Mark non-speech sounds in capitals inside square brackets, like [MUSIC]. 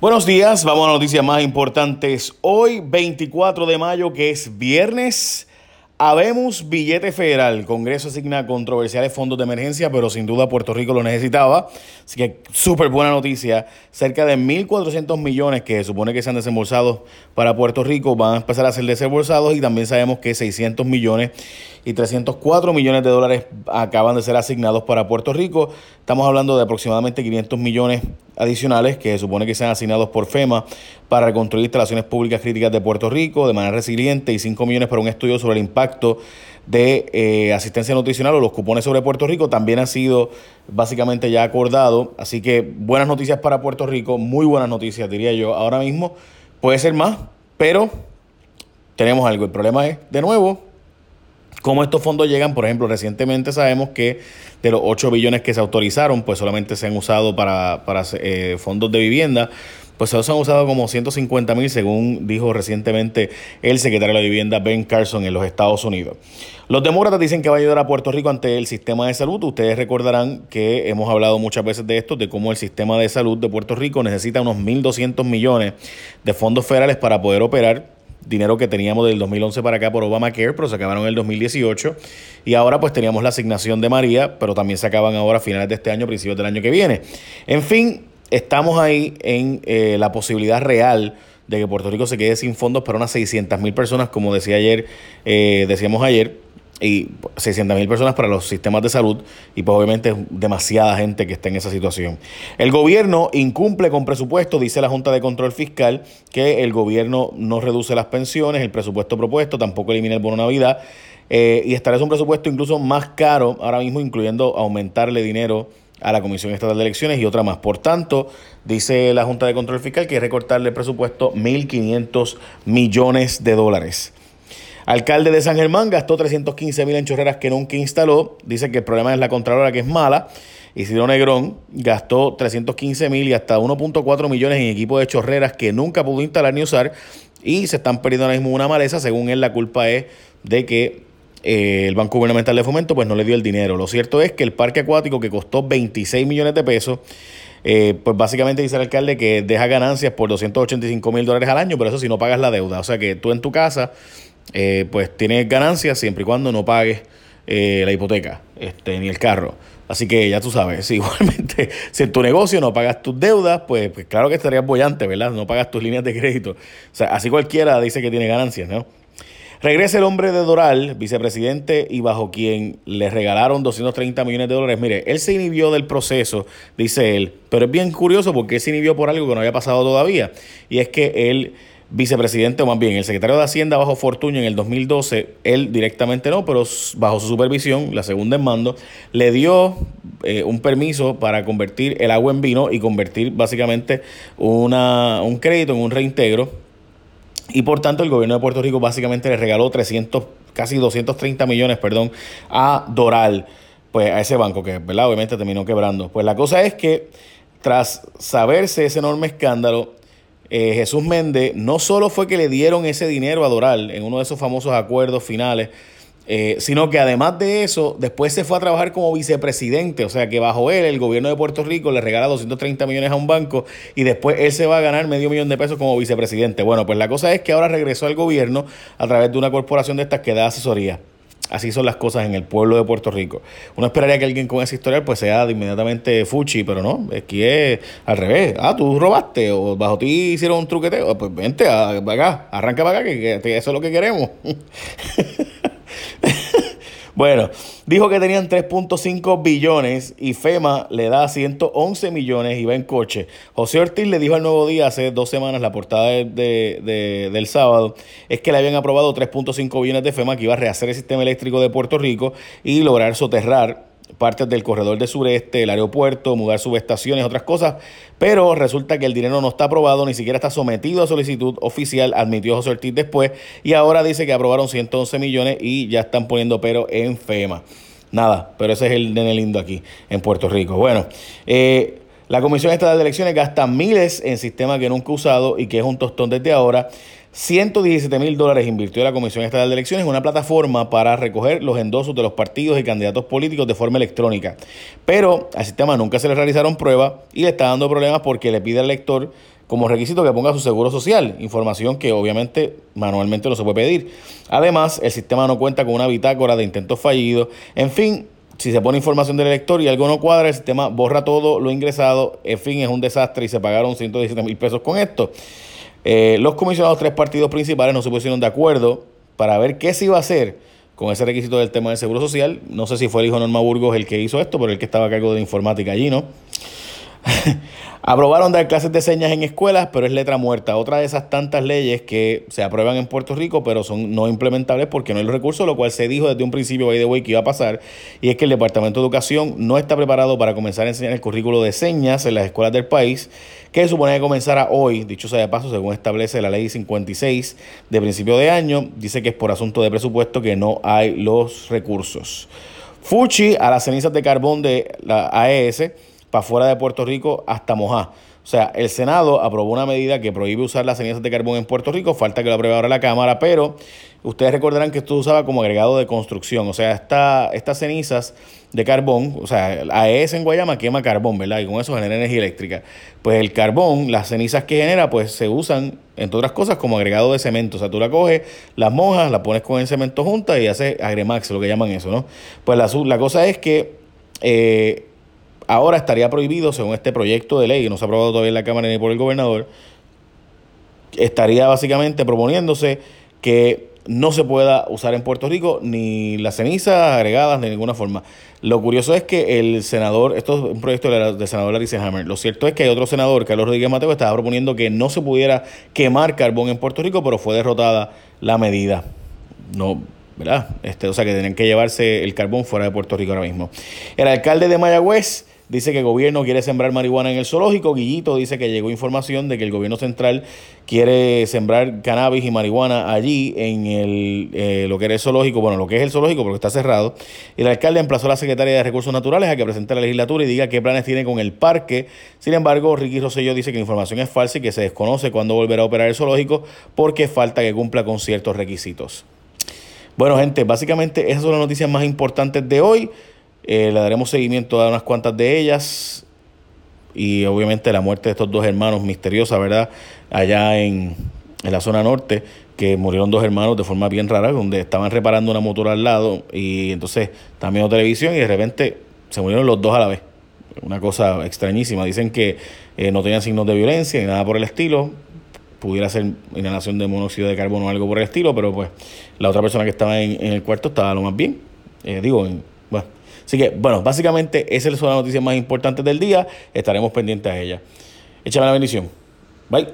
Buenos días, vamos a noticias más importantes. Hoy, 24 de mayo, que es viernes, habemos billete federal. Congreso asigna controversiales fondos de emergencia, pero sin duda Puerto Rico lo necesitaba. Así que súper buena noticia. Cerca de 1.400 millones que supone que se han desembolsado para Puerto Rico van a empezar a ser desembolsados y también sabemos que 600 millones y 304 millones de dólares acaban de ser asignados para Puerto Rico. Estamos hablando de aproximadamente 500 millones adicionales que se supone que sean asignados por FEMA para reconstruir instalaciones públicas críticas de Puerto Rico de manera resiliente y 5 millones para un estudio sobre el impacto de eh, asistencia nutricional o los cupones sobre Puerto Rico también ha sido básicamente ya acordado. Así que buenas noticias para Puerto Rico, muy buenas noticias diría yo. Ahora mismo puede ser más, pero tenemos algo. El problema es, de nuevo, cómo estos fondos llegan. Por ejemplo, recientemente sabemos que de los 8 billones que se autorizaron, pues solamente se han usado para, eh, fondos de vivienda. Pues se han usado como 150 mil, según dijo recientemente el secretario de la Vivienda, Ben Carson, en los Estados Unidos. Los demócratas dicen que va a ayudar a Puerto Rico ante el sistema de salud. Ustedes recordarán que hemos hablado muchas veces de esto, de cómo el sistema de salud de Puerto Rico necesita unos 1.200 millones de fondos federales para poder operar dinero que teníamos del 2011 para acá por Obamacare, pero se acabaron en el 2018. Y ahora pues teníamos la asignación de María, pero también se acaban ahora a finales de este año, principios del año que viene. En fin, estamos ahí en eh, la posibilidad real de que Puerto Rico se quede sin fondos para unas 600 mil personas, como decía ayer, eh, decíamos ayer y 600 mil personas para los sistemas de salud y pues obviamente demasiada gente que está en esa situación. El gobierno incumple con presupuesto, dice la Junta de Control Fiscal, que el gobierno no reduce las pensiones, el presupuesto propuesto tampoco elimina el bono Navidad eh, y establece un presupuesto incluso más caro ahora mismo, incluyendo aumentarle dinero a la Comisión Estatal de Elecciones y otra más. Por tanto, dice la Junta de Control Fiscal que recortarle el presupuesto 1.500 millones de dólares. Alcalde de San Germán gastó 315 mil en chorreras que nunca instaló. Dice que el problema es la Contralora que es mala. Isidro Negrón gastó 315 mil y hasta 1.4 millones en equipo de chorreras que nunca pudo instalar ni usar. Y se están perdiendo ahora mismo una maleza. Según él, la culpa es de que eh, el Banco Gubernamental de Fomento pues no le dio el dinero. Lo cierto es que el parque acuático que costó 26 millones de pesos, eh, pues básicamente dice el alcalde que deja ganancias por 285 mil dólares al año, pero eso si no pagas la deuda. O sea que tú en tu casa eh, pues tienes ganancias siempre y cuando no pagues eh, la hipoteca este, ni el carro. Así que ya tú sabes, [LAUGHS] igualmente si en tu negocio no pagas tus deudas, pues, pues claro que estarías bollante, ¿verdad? No pagas tus líneas de crédito. O sea, así cualquiera dice que tiene ganancias, ¿no? Regresa el hombre de Doral, vicepresidente, y bajo quien le regalaron 230 millones de dólares. Mire, él se inhibió del proceso, dice él, pero es bien curioso porque él se inhibió por algo que no había pasado todavía. Y es que él vicepresidente, o más bien el secretario de Hacienda bajo Fortuño en el 2012, él directamente no, pero bajo su supervisión, la segunda en mando, le dio eh, un permiso para convertir el agua en vino y convertir básicamente una, un crédito en un reintegro. Y por tanto el gobierno de Puerto Rico básicamente le regaló 300, casi 230 millones, perdón, a Doral, pues a ese banco que, ¿verdad? Obviamente terminó quebrando. Pues la cosa es que tras saberse ese enorme escándalo, eh, Jesús Méndez no solo fue que le dieron ese dinero a Doral en uno de esos famosos acuerdos finales, eh, sino que además de eso, después se fue a trabajar como vicepresidente, o sea que bajo él el gobierno de Puerto Rico le regala 230 millones a un banco y después él se va a ganar medio millón de pesos como vicepresidente. Bueno, pues la cosa es que ahora regresó al gobierno a través de una corporación de estas que da asesoría. Así son las cosas en el pueblo de Puerto Rico. Uno esperaría que alguien con esa historia pues sea de inmediatamente fuchi, pero no, aquí es al revés. Ah, tú robaste o bajo ti hicieron un truqueteo. Pues vente a, acá, arranca para acá, que eso es lo que queremos. [LAUGHS] Bueno, dijo que tenían 3.5 billones y FEMA le da 111 millones y va en coche. José Ortiz le dijo al Nuevo Día hace dos semanas, la portada de, del sábado, es que le habían aprobado 3.5 billones de FEMA que iba a rehacer el sistema eléctrico de Puerto Rico y lograr soterrar partes del corredor de sureste, el aeropuerto, mudar subestaciones, otras cosas, pero resulta que el dinero no está aprobado, ni siquiera está sometido a solicitud oficial, admitió José Ortiz después, y ahora dice que aprobaron 111 millones y ya están poniendo pero en FEMA. Nada, pero ese es el nene lindo aquí en Puerto Rico. Bueno, eh, la Comisión Estatal de Elecciones gasta miles en sistema que nunca usado y que es un tostón desde ahora. 117 mil dólares invirtió la Comisión Estatal de Elecciones en una plataforma para recoger los endosos de los partidos y candidatos políticos de forma electrónica. Pero al sistema nunca se le realizaron pruebas y le está dando problemas porque le pide al elector como requisito que ponga su seguro social, información que obviamente manualmente no se puede pedir. Además, el sistema no cuenta con una bitácora de intentos fallidos. En fin, si se pone información del elector y algo no cuadra, el sistema borra todo lo ingresado. En fin, es un desastre y se pagaron 117 mil pesos con esto. Eh, los comisionados tres partidos principales no se pusieron de acuerdo para ver qué se iba a hacer con ese requisito del tema del seguro social. No sé si fue el hijo Norma Burgos el que hizo esto, pero el que estaba a cargo de informática allí, ¿no? [LAUGHS] Aprobaron dar clases de señas en escuelas, pero es letra muerta. Otra de esas tantas leyes que se aprueban en Puerto Rico, pero son no implementables porque no hay los recursos, lo cual se dijo desde un principio, by the way, que iba a pasar. Y es que el Departamento de Educación no está preparado para comenzar a enseñar el currículo de señas en las escuelas del país, que supone que comenzara hoy, dicho sea de paso, según establece la ley 56 de principio de año. Dice que es por asunto de presupuesto que no hay los recursos. Fuchi a las cenizas de carbón de la AES para fuera de Puerto Rico hasta Mojá. O sea, el Senado aprobó una medida que prohíbe usar las cenizas de carbón en Puerto Rico, falta que lo apruebe ahora la Cámara, pero ustedes recordarán que esto usaba como agregado de construcción, o sea, esta, estas cenizas de carbón, o sea, AES en Guayama quema carbón, ¿verdad? Y con eso genera energía eléctrica. Pues el carbón, las cenizas que genera, pues se usan, entre otras cosas, como agregado de cemento. O sea, tú la coges, las mojas, la pones con el cemento junta y haces agremax, lo que llaman eso, ¿no? Pues la, la cosa es que... Eh, Ahora estaría prohibido, según este proyecto de ley, que no se ha aprobado todavía en la Cámara ni por el gobernador, estaría básicamente proponiéndose que no se pueda usar en Puerto Rico ni las cenizas agregadas de ninguna forma. Lo curioso es que el senador, esto es un proyecto del senador Larry Hammer, lo cierto es que hay otro senador, Carlos Rodríguez Mateo, estaba proponiendo que no se pudiera quemar carbón en Puerto Rico, pero fue derrotada la medida. No, ¿verdad? Este, o sea que tienen que llevarse el carbón fuera de Puerto Rico ahora mismo. El alcalde de Mayagüez dice que el gobierno quiere sembrar marihuana en el zoológico. Guillito dice que llegó información de que el gobierno central quiere sembrar cannabis y marihuana allí en el, eh, lo que era el zoológico, bueno, lo que es el zoológico porque está cerrado. El alcalde emplazó a la secretaria de Recursos Naturales a que presente la legislatura y diga qué planes tiene con el parque. Sin embargo, Ricky Rosselló dice que la información es falsa y que se desconoce cuándo volverá a operar el zoológico porque falta que cumpla con ciertos requisitos. Bueno, gente, básicamente esas son las noticias más importantes de hoy. Eh, le daremos seguimiento a unas cuantas de ellas. Y obviamente la muerte de estos dos hermanos misteriosa, ¿verdad? Allá en, en la zona norte, que murieron dos hermanos de forma bien rara, donde estaban reparando una motora al lado y entonces también televisión y de repente se murieron los dos a la vez. Una cosa extrañísima. Dicen que eh, no tenían signos de violencia ni nada por el estilo. Pudiera ser inhalación de monóxido de carbono o algo por el estilo, pero pues la otra persona que estaba en, el cuarto estaba lo más bien. Eh, digo, bueno, Así que, bueno, básicamente esas son las noticias más importantes del día. Estaremos pendientes a ellas. Échame la bendición. Bye.